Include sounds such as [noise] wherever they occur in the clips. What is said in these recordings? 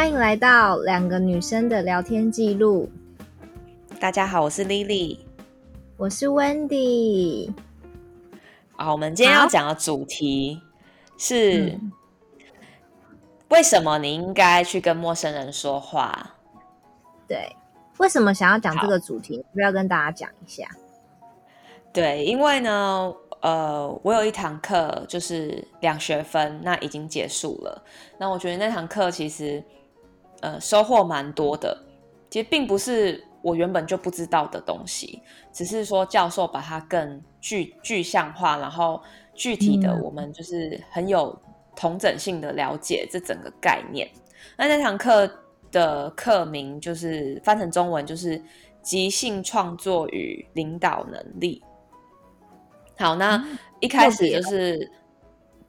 欢迎来到两个女生的聊天记录。大家好，我是 Lily，我是 Wendy。好，我们今天要讲的主题是、嗯、为什么你应该去跟陌生人说话？对，为什么想要讲这个主题？要不要跟大家讲一下？对，因为呢。呃，我有一堂课就是两学分，那已经结束了。那我觉得那堂课其实呃收获蛮多的。其实并不是我原本就不知道的东西，只是说教授把它更具具象化，然后具体的我们就是很有同整性的了解这整个概念。嗯、那那堂课的课名就是翻成中文就是即兴创作与领导能力。好，那一开始就是、嗯、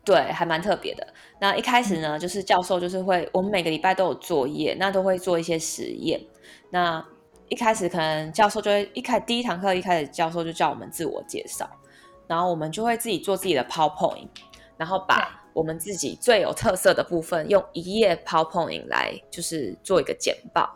对，还蛮特别的。那一开始呢，就是教授就是会，我们每个礼拜都有作业，那都会做一些实验。那一开始可能教授就会一开第一堂课一开始教授就叫我们自我介绍，然后我们就会自己做自己的 PowerPoint，然后把我们自己最有特色的部分用一页 PowerPoint 来就是做一个简报。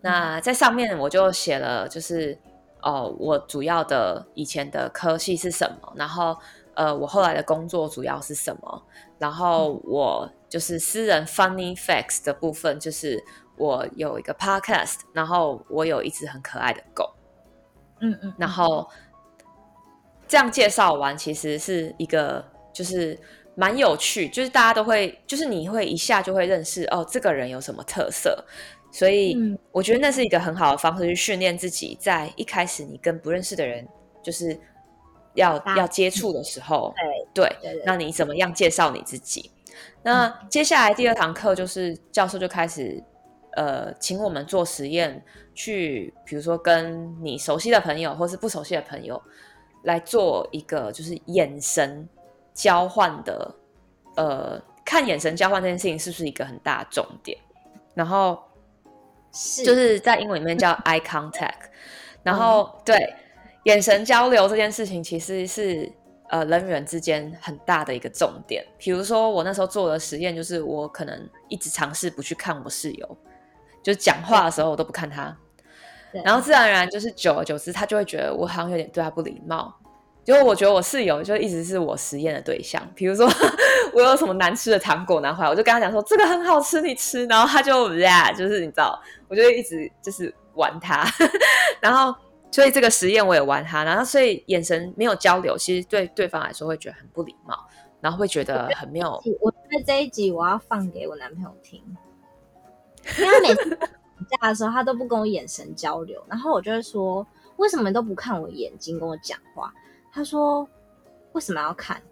那在上面我就写了就是。哦，我主要的以前的科系是什么？然后，呃，我后来的工作主要是什么？然后我就是私人 funny facts 的部分，就是我有一个 podcast，然后我有一只很可爱的狗。嗯嗯，然后这样介绍完，其实是一个就是蛮有趣，就是大家都会，就是你会一下就会认识哦，这个人有什么特色。所以我觉得那是一个很好的方式去训练自己，在一开始你跟不认识的人就是要要接触的时候，对对，那你怎么样介绍你自己？那接下来第二堂课就是教授就开始呃，请我们做实验，去比如说跟你熟悉的朋友或是不熟悉的朋友来做一个就是眼神交换的，呃，看眼神交换这件事情是不是一个很大的重点？然后。是，就是在英文里面叫 eye contact，然后、嗯、对眼神交流这件事情，其实是呃人与人之间很大的一个重点。比如说我那时候做的实验，就是我可能一直尝试不去看我室友，就是讲话的时候我都不看他，然后自然而然就是久而久之，他就会觉得我好像有点对他不礼貌。就我觉得我室友就一直是我实验的对象，比如说我有什么难吃的糖果拿回来，我就跟他讲说这个很好吃，你吃，然后他就呀，就是你知道，我就一直就是玩他，[laughs] 然后所以这个实验我也玩他，然后所以眼神没有交流，其实对对方来说会觉得很不礼貌，然后会觉得很没有。我在这一集我要放给我男朋友听，因为他每次吵架的时候他都不跟我眼神交流，然后我就会说为什么你都不看我眼睛跟我讲话？他说：“为什么要看？”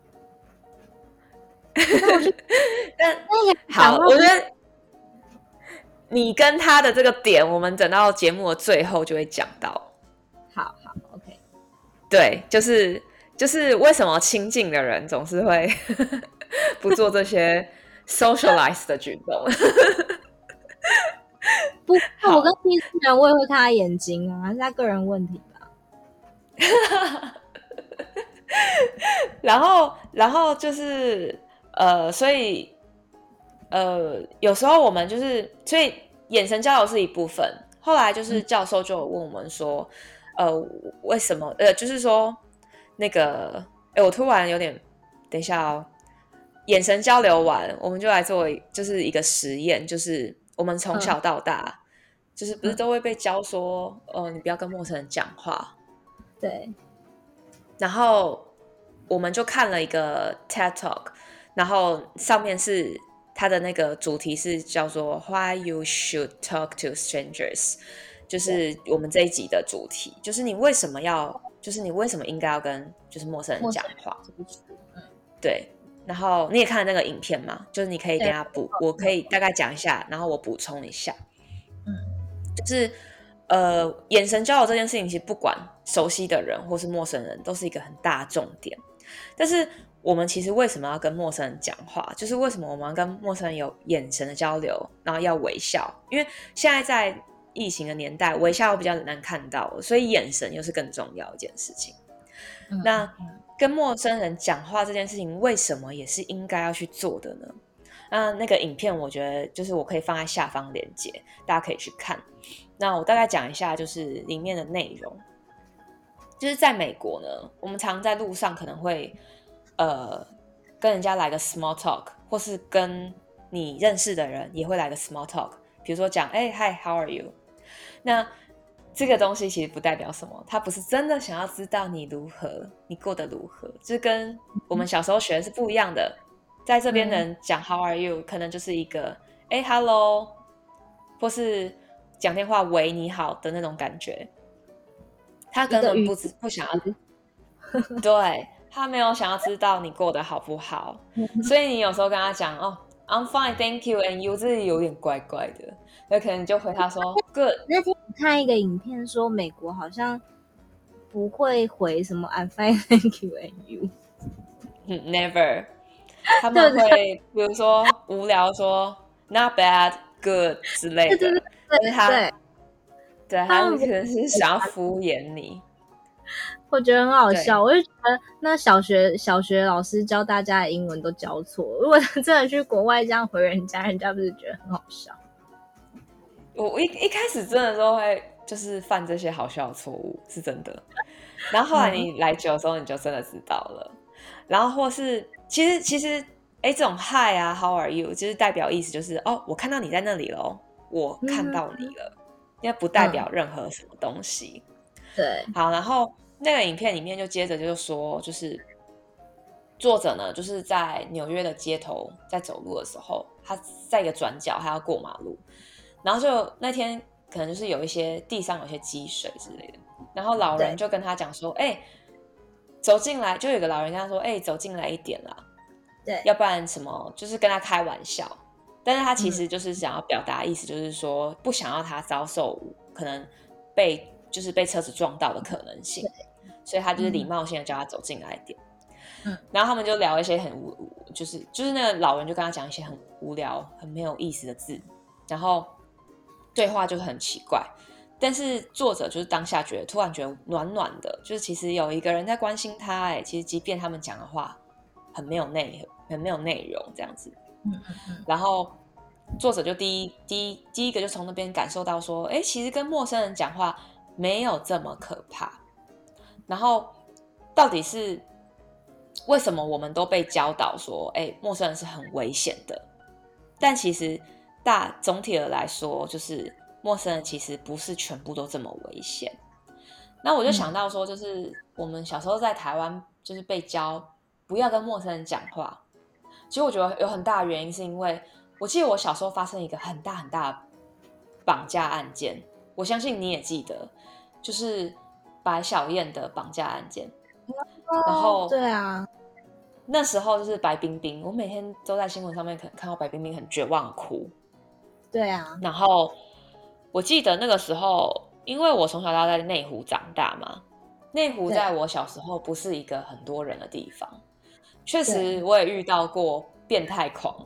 那我就 [laughs] 但好，我觉得你跟他的这个点，我们等到节目的最后就会讲到。对，就是就是为什么亲近的人总是会 [laughs] 不做这些 [laughs] socialize 的举动？[laughs] 不，我跟第四人我也会看他眼睛啊，是他个人问题吧。然后，然后就是呃，所以呃，有时候我们就是，所以眼神交流是一部分。后来就是教授就问我们说，呃，为什么？呃，就是说那个，哎，我突然有点，等一下哦，眼神交流完，我们就来做就是一个实验，就是我们从小到大，嗯、就是不是都会被教说，哦、呃，你不要跟陌生人讲话，对。然后我们就看了一个 TED Talk，然后上面是它的那个主题是叫做 Why You Should Talk to Strangers，就是我们这一集的主题，就是你为什么要，就是你为什么应该要跟就是陌生人讲话？对。然后你也看了那个影片吗？就是你可以跟他补，我可以大概讲一下，然后我补充一下。嗯，就是。呃，眼神交流这件事情，其实不管熟悉的人或是陌生人，都是一个很大的重点。但是，我们其实为什么要跟陌生人讲话？就是为什么我们要跟陌生人有眼神的交流，然后要微笑？因为现在在疫情的年代，微笑比较难看到，所以眼神又是更重要一件事情。嗯、那跟陌生人讲话这件事情，为什么也是应该要去做的呢？那那个影片，我觉得就是我可以放在下方链接，大家可以去看。那我大概讲一下，就是里面的内容。就是在美国呢，我们常在路上可能会呃跟人家来个 small talk，或是跟你认识的人也会来个 small talk。比如说讲，哎，Hi，How are you？那这个东西其实不代表什么，他不是真的想要知道你如何，你过得如何，就是跟我们小时候学的是不一样的。在这边的人讲 How are you，可能就是一个哎，Hello，或是讲电话喂你好的那种感觉。他根本不知不想要，[laughs] 对，他没有想要知道你过得好不好，所以你有时候跟他讲哦，I'm fine, thank you, and you，这里有点怪怪的。那可能你就回他说，Good。那天我看一个影片说，美国好像不会回什么 I'm fine, [laughs] thank you, and you。嗯，Never。他们会比如说无聊说 Not bad, good 之类的。对对对。他对，对他们可能是想要敷衍你。我觉得很好笑，我就觉得那小学小学老师教大家的英文都教错。如果真的去国外这样回人家，人家不是觉得很好笑？我一一开始真的都会就是犯这些好笑的错误，是真的。然后后来你来久的时候，你就真的知道了。然后或是其实其实哎，这种 Hi 啊，How are you，就是代表意思就是哦，我看到你在那里喽，我看到你了，因为不代表任何什么东西。对，好，然后那个影片里面就接着就说，就是作者呢，就是在纽约的街头在走路的时候，他在一个转角，他要过马路。然后就那天可能就是有一些地上有些积水之类的，然后老人就跟他讲说：“哎、欸，走进来。”就有个老人跟他说：“哎、欸，走进来一点啦。”对，要不然什么就是跟他开玩笑，但是他其实就是想要表达意思，就是说不想要他遭受可能被就是被车子撞到的可能性，所以他就是礼貌性的叫他走进来一点。嗯，然后他们就聊一些很无，就是就是那个老人就跟他讲一些很无聊、很没有意思的字，然后。对话就很奇怪，但是作者就是当下觉得突然觉得暖暖的，就是其实有一个人在关心他。哎，其实即便他们讲的话很没有内很没有内容这样子，嗯嗯嗯。然后作者就第一第一第一个就从那边感受到说，哎，其实跟陌生人讲话没有这么可怕。然后到底是为什么我们都被教导说，哎，陌生人是很危险的？但其实。大总体的来说，就是陌生人其实不是全部都这么危险。那我就想到说，就是我们小时候在台湾，就是被教不要跟陌生人讲话。其实我觉得有很大的原因，是因为我记得我小时候发生一个很大很大的绑架案件，我相信你也记得，就是白小燕的绑架案件。然后，对啊，那时候就是白冰冰，我每天都在新闻上面可能看到白冰冰很绝望哭。对啊，然后我记得那个时候，因为我从小到大在内湖长大嘛，内湖在我小时候不是一个很多人的地方。确实，我也遇到过变态狂，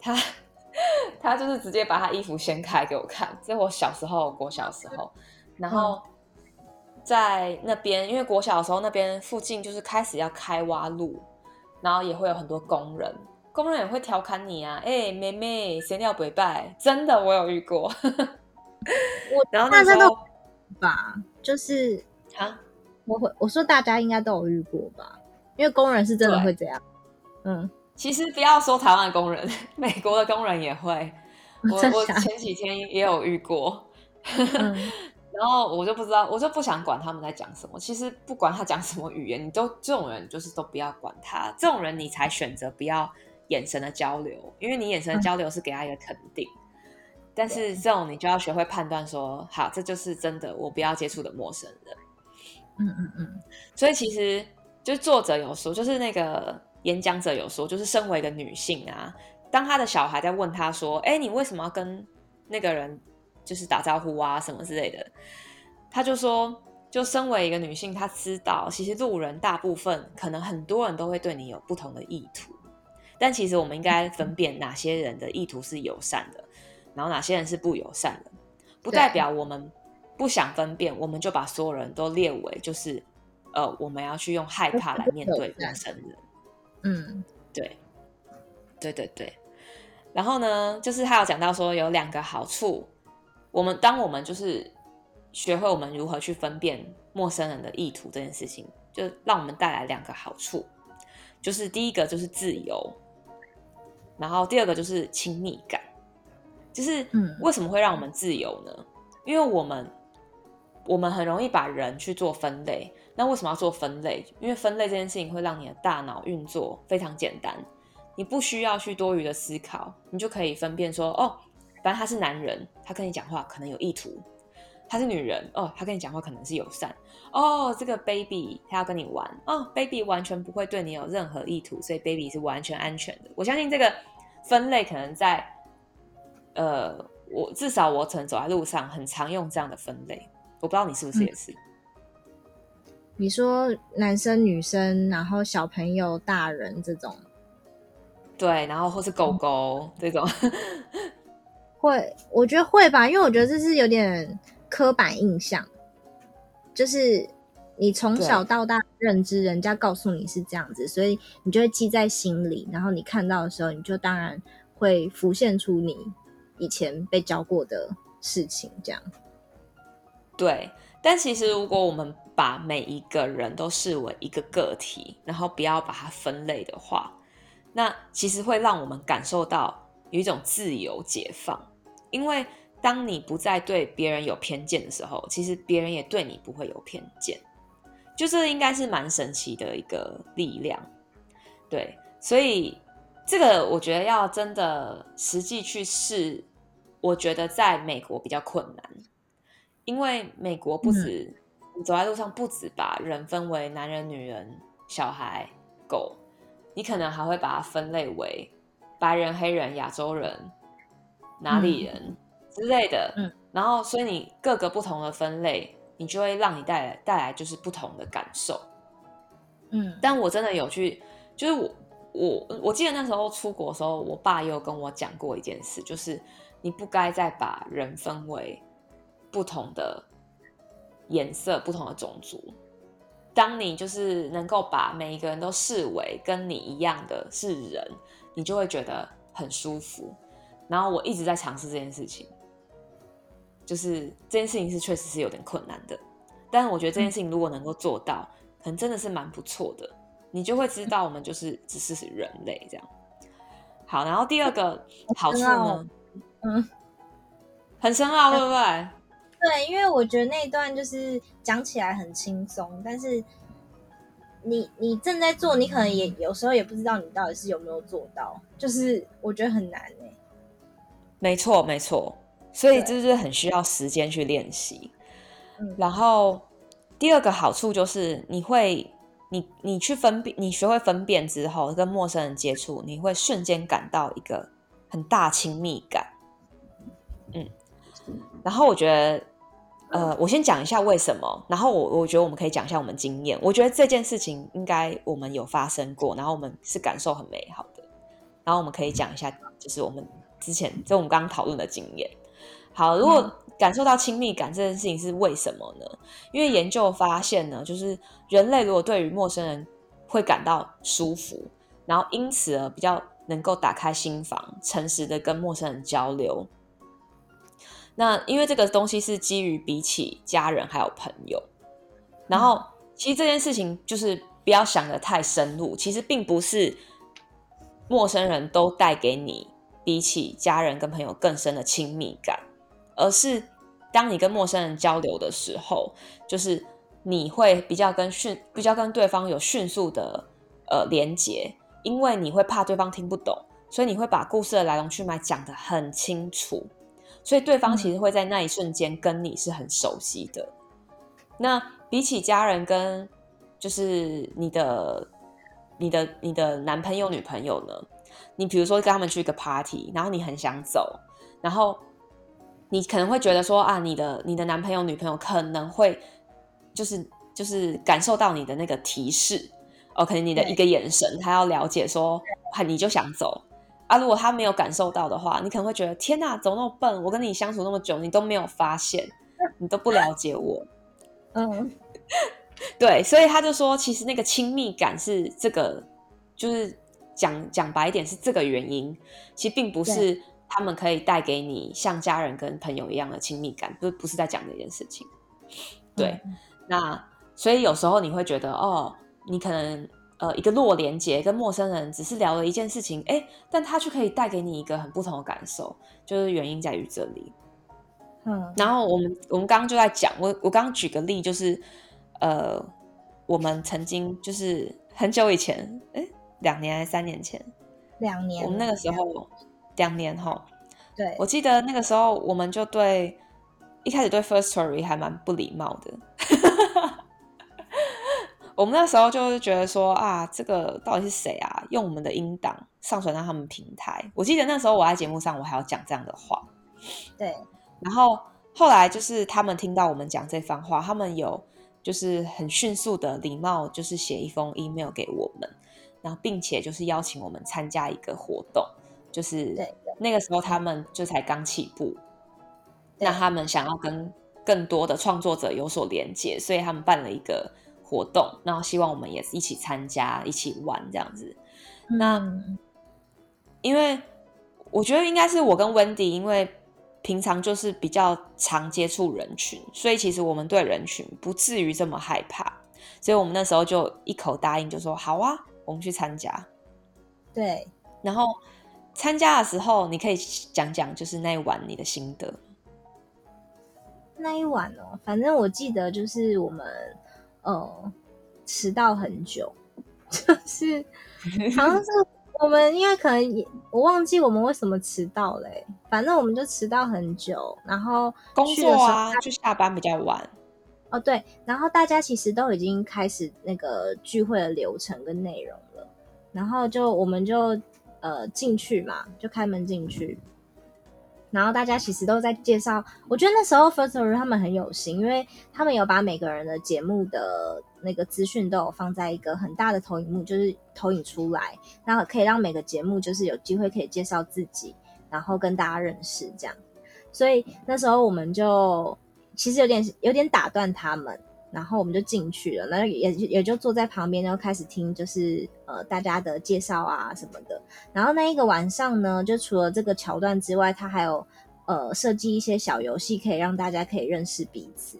他 [laughs] 他就是直接把他衣服掀开给我看。这是我小时候，国小时候，然后在那边，因为国小的时候那边附近就是开始要开挖路，然后也会有很多工人。工人也会调侃你啊，哎、欸，妹妹，谁料不拜？真的，我有遇过。我 [laughs] 然后那时候吧，就是啊，我会我说大家应该都有遇过吧，因为工人是真的会这样。嗯，其实不要说台湾工人，[laughs] 美国的工人也会。[laughs] 我我前几天也有遇过，嗯、然后我就不知道，我就不想管他们在讲什么。其实不管他讲什么语言，你都这种人就是都不要管他，这种人你才选择不要。眼神的交流，因为你眼神的交流是给他一个肯定，嗯、但是这种你就要学会判断说，好，这就是真的，我不要接触的陌生人。嗯嗯嗯。所以其实就作者有说，就是那个演讲者有说，就是身为一个女性啊，当她的小孩在问她说，哎，你为什么要跟那个人就是打招呼啊什么之类的，她就说，就身为一个女性，她知道其实路人大部分可能很多人都会对你有不同的意图。但其实我们应该分辨哪些人的意图是友善的，然后哪些人是不友善的，不代表我们不想分辨，我们就把所有人都列为就是，呃，我们要去用害怕来面对陌生人。嗯，对，对对对。然后呢，就是他有讲到说有两个好处，我们当我们就是学会我们如何去分辨陌生人的意图这件事情，就让我们带来两个好处，就是第一个就是自由，然后第二个就是亲密感。就是为什么会让我们自由呢？因为我们我们很容易把人去做分类。那为什么要做分类？因为分类这件事情会让你的大脑运作非常简单，你不需要去多余的思考，你就可以分辨说，哦，反正他是男人，他跟你讲话可能有意图；他是女人，哦，他跟你讲话可能是友善。哦，这个 baby 他要跟你玩，哦，baby 完全不会对你有任何意图，所以 baby 是完全安全的。我相信这个分类可能在，呃，我至少我曾走在路上很常用这样的分类，我不知道你是不是也是。嗯你说男生、女生，然后小朋友、大人这种，对，然后或是狗狗、嗯、这种，[laughs] 会，我觉得会吧，因为我觉得这是有点刻板印象，就是你从小到大认知，人家告诉你是这样子，所以你就会记在心里，然后你看到的时候，你就当然会浮现出你以前被教过的事情，这样。对，但其实如果我们把每一个人都视为一个个体，然后不要把它分类的话，那其实会让我们感受到有一种自由解放。因为当你不再对别人有偏见的时候，其实别人也对你不会有偏见。就是应该是蛮神奇的一个力量。对，所以这个我觉得要真的实际去试，我觉得在美国比较困难，因为美国不止、嗯。你走在路上，不止把人分为男人、女人、小孩、狗，你可能还会把它分类为白人、黑人、亚洲人、哪里人之类的。嗯，然后所以你各个不同的分类，你就会让你带来带来就是不同的感受。嗯，但我真的有去，就是我我我记得那时候出国的时候，我爸又跟我讲过一件事，就是你不该再把人分为不同的。颜色不同的种族，当你就是能够把每一个人都视为跟你一样的是人，你就会觉得很舒服。然后我一直在尝试这件事情，就是这件事情是确实是有点困难的，但是我觉得这件事情如果能够做到，可能真的是蛮不错的。你就会知道我们就是只是人类这样。好，然后第二个好处呢，嗯，很深奥，对不对？对，因为我觉得那一段就是讲起来很轻松，但是你你正在做，你可能也有时候也不知道你到底是有没有做到，就是我觉得很难哎。没错，没错，所以就是很需要时间去练习。然后第二个好处就是你会，你你去分辨，你学会分辨之后，跟陌生人接触，你会瞬间感到一个很大亲密感。嗯，然后我觉得。呃，我先讲一下为什么，然后我我觉得我们可以讲一下我们经验。我觉得这件事情应该我们有发生过，然后我们是感受很美好的。然后我们可以讲一下，就是我们之前就我们刚刚讨论的经验。好，如果感受到亲密感这件事情是为什么呢？因为研究发现呢，就是人类如果对于陌生人会感到舒服，然后因此而比较能够打开心房，诚实的跟陌生人交流。那因为这个东西是基于比起家人还有朋友，然后其实这件事情就是不要想的太深入，其实并不是陌生人都带给你比起家人跟朋友更深的亲密感，而是当你跟陌生人交流的时候，就是你会比较跟迅比较跟对方有迅速的呃连接，因为你会怕对方听不懂，所以你会把故事的来龙去脉讲得很清楚。所以对方其实会在那一瞬间跟你是很熟悉的。那比起家人跟就是你的、你的、你的男朋友、女朋友呢？你比如说跟他们去一个 party，然后你很想走，然后你可能会觉得说啊，你的、你的男朋友、女朋友可能会就是就是感受到你的那个提示哦，可能你的一个眼神，他要了解说，啊，你就想走。啊，如果他没有感受到的话，你可能会觉得天哪，怎么那么笨？我跟你相处那么久，你都没有发现，你都不了解我。[laughs] 嗯，[laughs] 对，所以他就说，其实那个亲密感是这个，就是讲讲白一点是这个原因，其实并不是他们可以带给你像家人跟朋友一样的亲密感，不不是在讲这件事情。对，嗯、那所以有时候你会觉得哦，你可能呃一个弱连接跟陌生人只是聊了一件事情，哎，但他却可以带给你一个很不同的感受，就是原因在于这里。嗯，然后我们我们刚刚就在讲，我我刚刚举个例，就是呃，我们曾经就是很久以前，哎，两年还是三年前？两年。我们那个时候两年哈，对，我记得那个时候我们就对一开始对 Firstory 还蛮不礼貌的。[laughs] 我们那时候就是觉得说啊，这个到底是谁啊？用我们的音档上传到他们平台。我记得那时候我在节目上我还要讲这样的话，对。然后后来就是他们听到我们讲这番话，他们有就是很迅速的礼貌，就是写一封 email 给我们，然后并且就是邀请我们参加一个活动，就是那个时候他们就才刚起步，那他们想要跟更多的创作者有所连接，所以他们办了一个活动，然后希望我们也一起参加，一起玩这样子。那、嗯、因为我觉得应该是我跟 Wendy 因为。平常就是比较常接触人群，所以其实我们对人群不至于这么害怕，所以我们那时候就一口答应，就说好啊，我们去参加。对，然后参加的时候，你可以讲讲就是那一晚你的心得。那一晚哦，反正我记得就是我们呃迟到很久，[laughs] 就是 [laughs] 好像是。我们因为可能我忘记我们为什么迟到嘞、欸，反正我们就迟到很久，然后工作啊，就下班比较晚。哦，对，然后大家其实都已经开始那个聚会的流程跟内容了，然后就我们就呃进去嘛，就开门进去。然后大家其实都在介绍，我觉得那时候 Firstory 他们很有心，因为他们有把每个人的节目的那个资讯都有放在一个很大的投影幕，就是投影出来，然后可以让每个节目就是有机会可以介绍自己，然后跟大家认识这样。所以那时候我们就其实有点有点打断他们。然后我们就进去了，然后也也就坐在旁边，然后开始听，就是呃大家的介绍啊什么的。然后那一个晚上呢，就除了这个桥段之外，他还有呃设计一些小游戏，可以让大家可以认识彼此。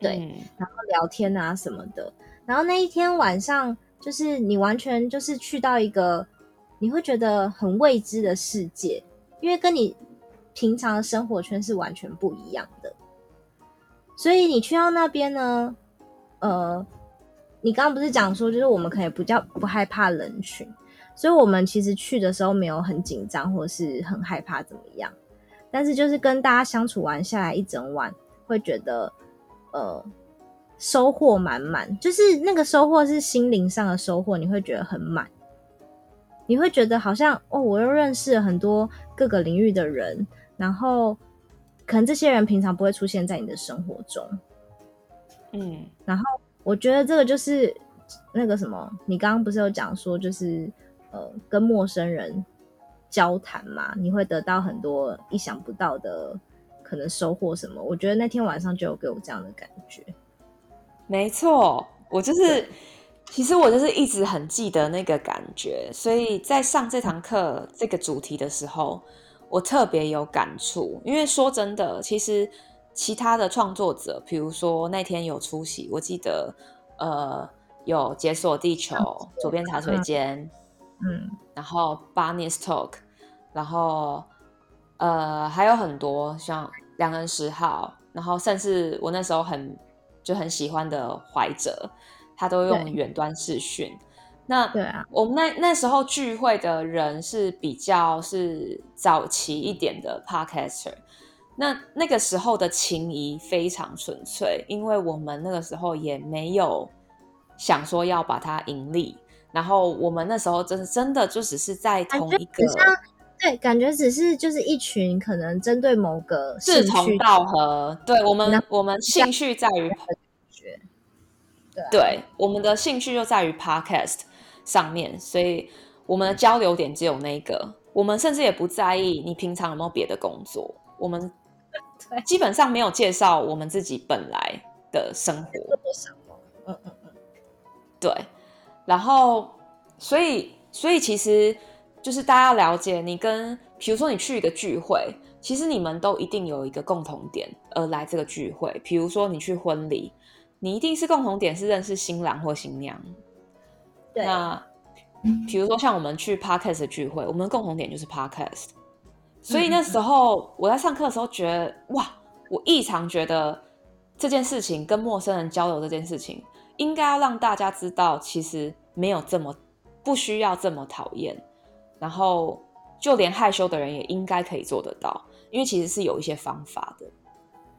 对，嗯、然后聊天啊什么的。然后那一天晚上，就是你完全就是去到一个你会觉得很未知的世界，因为跟你平常的生活圈是完全不一样的。所以你去到那边呢，呃，你刚刚不是讲说，就是我们可以不叫不害怕人群，所以我们其实去的时候没有很紧张或是很害怕怎么样，但是就是跟大家相处完下来一整晚，会觉得呃收获满满，就是那个收获是心灵上的收获，你会觉得很满，你会觉得好像哦，我又认识了很多各个领域的人，然后。可能这些人平常不会出现在你的生活中，嗯，然后我觉得这个就是那个什么，你刚刚不是有讲说，就是呃，跟陌生人交谈嘛，你会得到很多意想不到的可能收获什么。我觉得那天晚上就有给我这样的感觉。没错，我就是，其实我就是一直很记得那个感觉，所以在上这堂课这个主题的时候。我特别有感触，因为说真的，其实其他的创作者，比如说那天有出席，我记得呃有解锁地球、左边茶水间，嗯，然后 Barney's Talk，然后呃还有很多像两人十号，然后甚至我那时候很就很喜欢的怀哲，他都用远端视讯。那对啊，我们那那时候聚会的人是比较是早期一点的 podcaster，那那个时候的情谊非常纯粹，因为我们那个时候也没有想说要把它盈利，然后我们那时候真的真的就只是在同一个，对，感觉只是就是一群可能针对某个志同道合，对我们我们兴趣在于，对，对，我们的兴趣就在于 podcast。上面，所以我们的交流点只有那个。我们甚至也不在意你平常有没有别的工作。我们 [laughs] 基本上没有介绍我们自己本来的生活。嗯嗯嗯，对。然后，所以所以其实就是大家要了解，你跟比如说你去一个聚会，其实你们都一定有一个共同点而来这个聚会。比如说你去婚礼，你一定是共同点是认识新郎或新娘。对。那比如说像我们去 Podcast 的聚会，我们的共同点就是 Podcast。所以那时候我在上课的时候觉得，哇，我异常觉得这件事情跟陌生人交流这件事情，应该要让大家知道，其实没有这么不需要这么讨厌，然后就连害羞的人也应该可以做得到，因为其实是有一些方法的。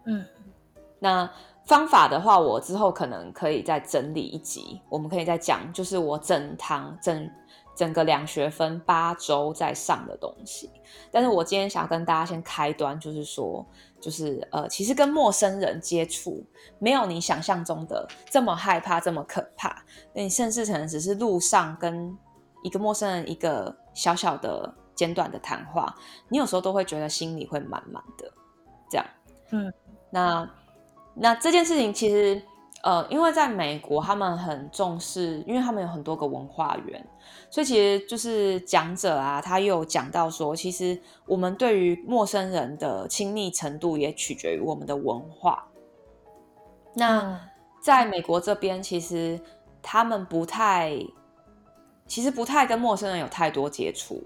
嗯，那方法的话，我之后可能可以再整理一集，我们可以再讲，就是我整堂整。整个两学分八周在上的东西，但是我今天想要跟大家先开端，就是说，就是呃，其实跟陌生人接触没有你想象中的这么害怕，这么可怕。那你甚至可能只是路上跟一个陌生人一个小小的简短的谈话，你有时候都会觉得心里会满满的。这样，嗯，那那这件事情其实。呃，因为在美国，他们很重视，因为他们有很多个文化园，所以其实就是讲者啊，他又有讲到说，其实我们对于陌生人的亲密程度也取决于我们的文化。那在美国这边，其实他们不太，其实不太跟陌生人有太多接触，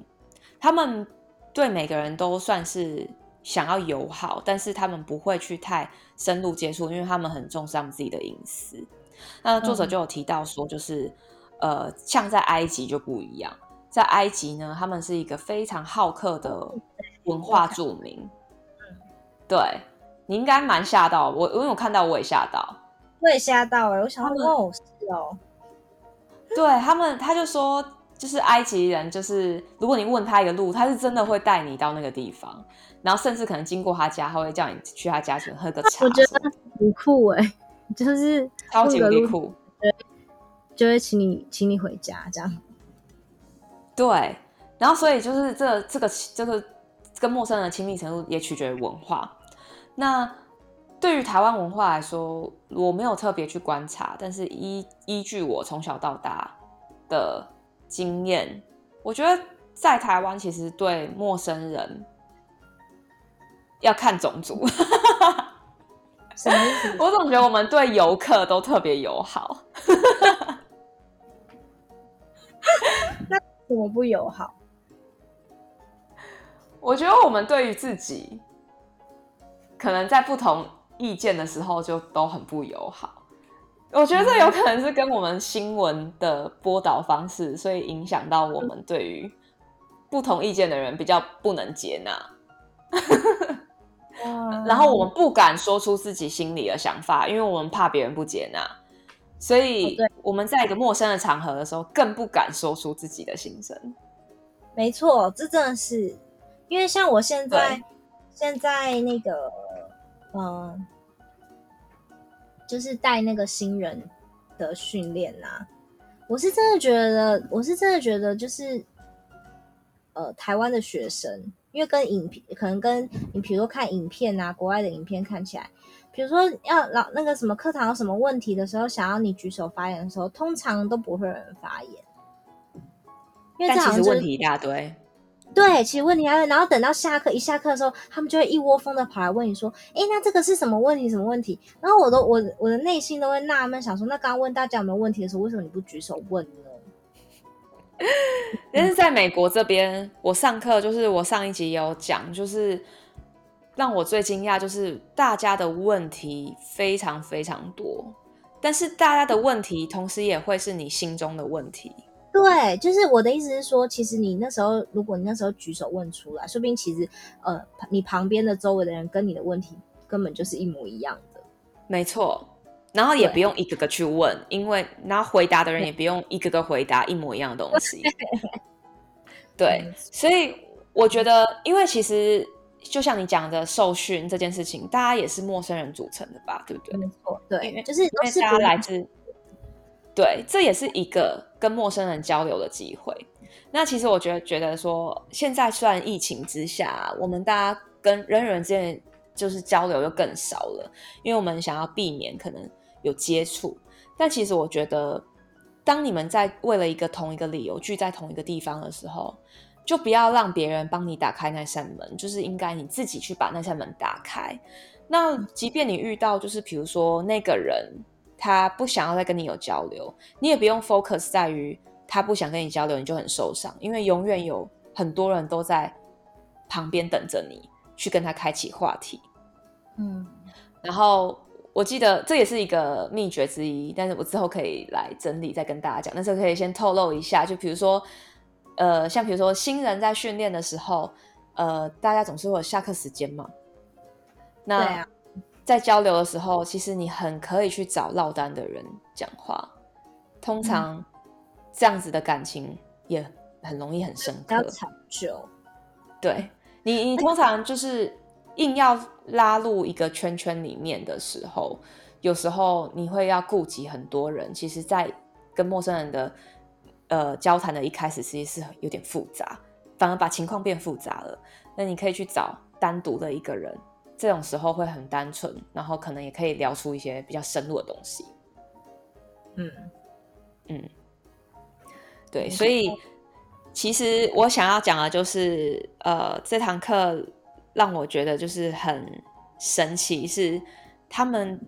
他们对每个人都算是。想要友好，但是他们不会去太深入接触，因为他们很重视他们自己的隐私。那作者就有提到说，就是、嗯、呃，像在埃及就不一样，在埃及呢，他们是一个非常好客的文化著名。嗯，对，你应该蛮吓到我，因为我看到我也吓到，我也吓到哎、欸，我想说哦，是哦，对他们，他就说。就是埃及人，就是如果你问他一个路，他是真的会带你到那个地方，然后甚至可能经过他家，他会叫你去他家去喝个茶。我觉得很酷哎、欸，就是超级酷，就会请你请你回家这样。[laughs] 对，然后所以就是这这个这个跟陌生人的亲密程度也取决于文化。那对于台湾文化来说，我没有特别去观察，但是依依据我从小到大的。经验，我觉得在台湾其实对陌生人要看种族，什么意思？我总觉得我们对游客都特别友好，那怎么不友好？我觉得我们对于自己，可能在不同意见的时候就都很不友好。我觉得这有可能是跟我们新闻的播导方式，所以影响到我们对于不同意见的人比较不能接纳。然后我们不敢说出自己心里的想法，因为我们怕别人不接纳，所以我们在一个陌生的场合的时候，更不敢说出自己的心声。没错，这真的是因为像我现在现在那个嗯。就是带那个新人的训练呐，我是真的觉得，我是真的觉得，就是呃，台湾的学生，因为跟影片，可能跟你，比如说看影片啊，国外的影片看起来，比如说要老那个什么课堂有什么问题的时候，想要你举手发言的时候，通常都不会有人发言，因为这好像、就是、但其实问题一大堆。对，其实问题还会，然后等到下课一下课的时候，他们就会一窝蜂的跑来问你说：“哎，那这个是什么问题？什么问题？”然后我都我我的内心都会纳闷，想说：“那刚刚问大家有没有问题的时候，为什么你不举手问呢？” [laughs] 但是在美国这边，我上课就是我上一集也有讲，就是让我最惊讶，就是大家的问题非常非常多，但是大家的问题同时也会是你心中的问题。对，就是我的意思是说，其实你那时候，如果你那时候举手问出来，说不定其实，呃，你旁边的周围的人跟你的问题根本就是一模一样的。没错，然后也不用一个个去问，因为然后回答的人也不用一个个回答一模一样的东西。对，对，所以我觉得，因为其实就像你讲的受训这件事情，大家也是陌生人组成的吧，对不对？没错，对，就是都是大家来自。对，这也是一个跟陌生人交流的机会。那其实我觉得，觉得说，现在虽然疫情之下，我们大家跟人与人之间就是交流又更少了，因为我们想要避免可能有接触。但其实我觉得，当你们在为了一个同一个理由聚在同一个地方的时候，就不要让别人帮你打开那扇门，就是应该你自己去把那扇门打开。那即便你遇到，就是比如说那个人他不想要再跟你有交流，你也不用 focus 在于他不想跟你交流，你就很受伤，因为永远有很多人都在旁边等着你去跟他开启话题。嗯，然后我记得这也是一个秘诀之一，但是我之后可以来整理再跟大家讲。但是可以先透露一下，就比如说，呃，像比如说新人在训练的时候，呃，大家总是会有下课时间嘛。那在交流的时候，其实你很可以去找落单的人讲话，通常这样子的感情也很容易很深刻，要长久。对你，你通常就是硬要拉入一个圈圈里面的时候，有时候你会要顾及很多人。其实，在跟陌生人的呃交谈的一开始，其实是有点复杂，反而把情况变复杂了。那你可以去找单独的一个人。这种时候会很单纯，然后可能也可以聊出一些比较深入的东西。嗯嗯，对，所以其实我想要讲的就是，呃，这堂课让我觉得就是很神奇，是他们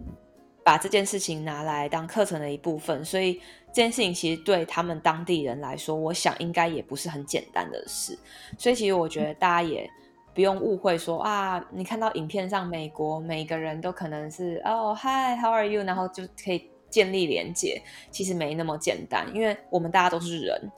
把这件事情拿来当课程的一部分，所以这件事情其实对他们当地人来说，我想应该也不是很简单的事。所以其实我觉得大家也。不用误会说啊，你看到影片上美国每一个人都可能是哦，Hi，How are you？然后就可以建立连接，其实没那么简单，因为我们大家都是人，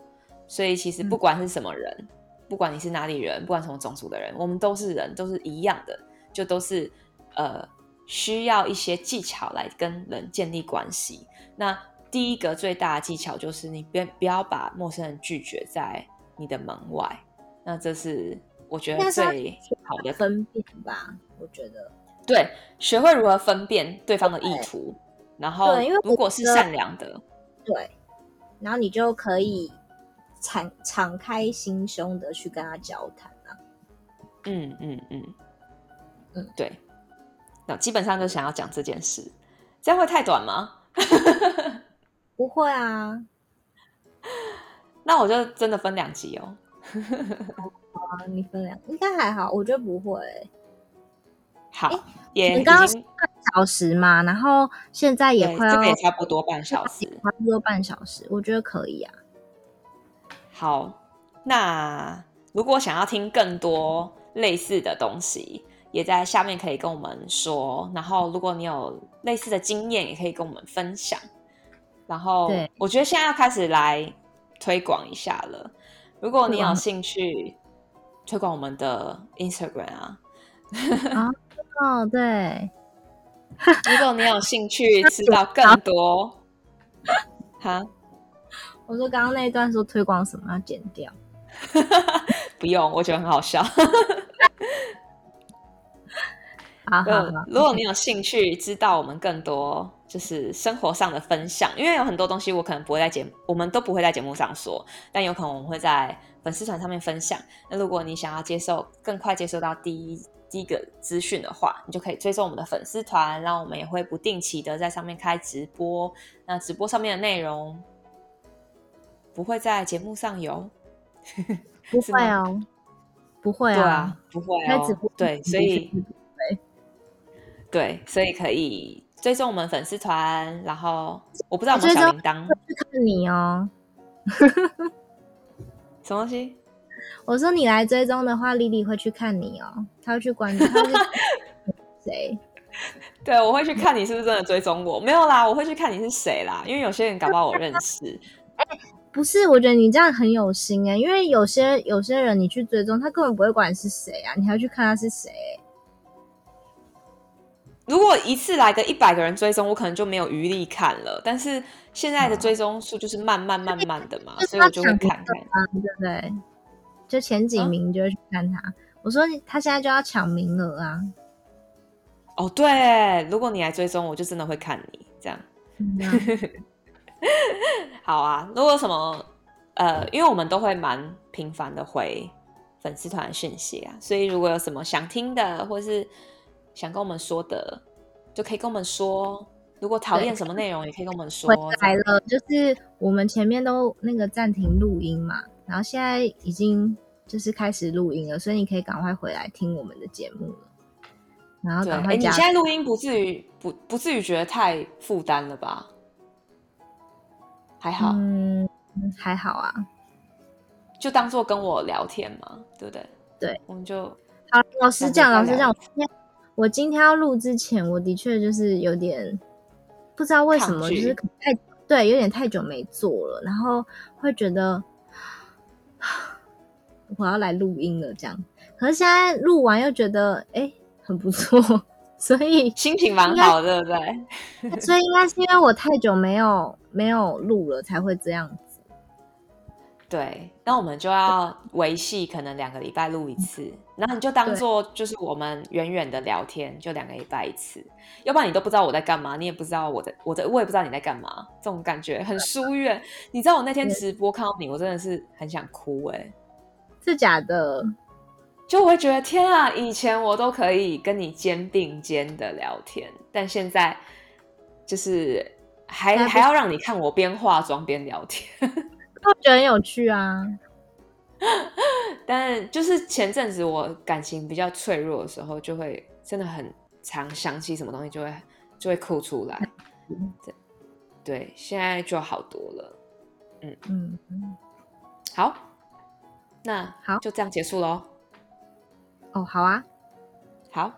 所以其实不管是什么人，嗯、不管你是哪里人，不管什么种族的人，我们都是人，都是一样的，就都是呃需要一些技巧来跟人建立关系。那第一个最大的技巧就是你别不要把陌生人拒绝在你的门外，那这是。我觉得最好的分辨吧，我觉得对，学会如何分辨对方的意图，然后如果是善良的，对，然后你就可以敞敞开心胸的去跟他交谈啊。嗯嗯嗯嗯，对。那基本上就想要讲这件事，这样会太短吗？[laughs] 不会啊，[laughs] 那我就真的分两集哦。[laughs] 啊，你分两应该还好，我觉得不会、欸。好，欸、也你刚刚半小时嘛，然后现在也快要，这个也差不多半小时，差不多半小时，我觉得可以啊。好，那如果想要听更多类似的东西，也在下面可以跟我们说。然后，如果你有类似的经验，也可以跟我们分享。然后，对我觉得现在要开始来推广一下了。如果你有兴趣。推广我们的 Instagram 啊！哦，对。[laughs] 如果你有兴趣知道更多，哈，我说刚刚那一段说推广什么要剪掉，[laughs] 不用，我觉得很好笑。[laughs] 好好好，如果你有兴趣知道我们更多，就是生活上的分享，因为有很多东西我可能不会在节目，我们都不会在节目上说，但有可能我们会在。粉丝团上面分享。那如果你想要接受更快接收到第一第一个资讯的话，你就可以追踪我们的粉丝团，然后我们也会不定期的在上面开直播。那直播上面的内容不会在节目上有，不会哦，[laughs] 不会啊，对啊，不会哦，开直播对，所以对，对，所以可以追踪我们粉丝团，然后我不知道我们小铃铛，看你哦。[laughs] 什么东西？我说你来追踪的话，莉莉会去看你哦，她会去关注他是谁？对，我会去看你是不是真的追踪我。没有啦，我会去看你是谁啦，因为有些人搞不好我认识。哎、欸，不是，我觉得你这样很有心哎、欸，因为有些有些人你去追踪，他根本不会管你是谁啊，你还要去看他是谁、欸。如果一次来个一百个人追踪，我可能就没有余力看了。但是现在的追踪数就是慢慢慢慢的嘛，嗯、所以我就会看看，对不对？就前几名就会去看他。啊、我说他现在就要抢名额啊！哦，对，如果你来追踪，我就真的会看你这样。嗯啊、好啊，如果什么呃，因为我们都会蛮频繁的回粉丝团讯息啊，所以如果有什么想听的，或是。想跟我们说的，就可以跟我们说。如果讨厌什么内容，也可以跟我们说。回来了，就是我们前面都那个暂停录音嘛，然后现在已经就是开始录音了，所以你可以赶快回来听我们的节目了。然后赶快，哎，你现在录音不至于不不至于觉得太负担了吧？还好，嗯，还好啊，就当做跟我聊天嘛，对不对？对，我们就好。老师这样，老师讲，我今天我今天要录之前，我的确就是有点不知道为什么，就是太对，有点太久没做了，然后会觉得我要来录音了这样。可是现在录完又觉得，哎。很不错，所以 [laughs] 心情蛮好的，对不对？[laughs] 所以应该是因为我太久没有没有录了，才会这样子。对，那我们就要维系，可能两个礼拜录一次，然后你就当做就是我们远远的聊天，就两个礼拜一次。要不然你都不知道我在干嘛，你也不知道我的我的我也不知道你在干嘛，这种感觉很疏远。你知道我那天直播看到你，我真的是很想哭哎、欸，是假的。就我会觉得天啊，以前我都可以跟你肩并肩的聊天，但现在就是还还要让你看我边化妆边聊天，我觉得很有趣啊。[laughs] 但就是前阵子我感情比较脆弱的时候，就会真的很常想起什么东西就会就会哭出来。对对，现在就好多了。嗯嗯嗯，好，那好，就这样结束喽。哦，好啊，好，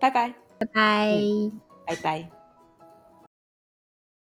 拜拜，拜拜，拜拜。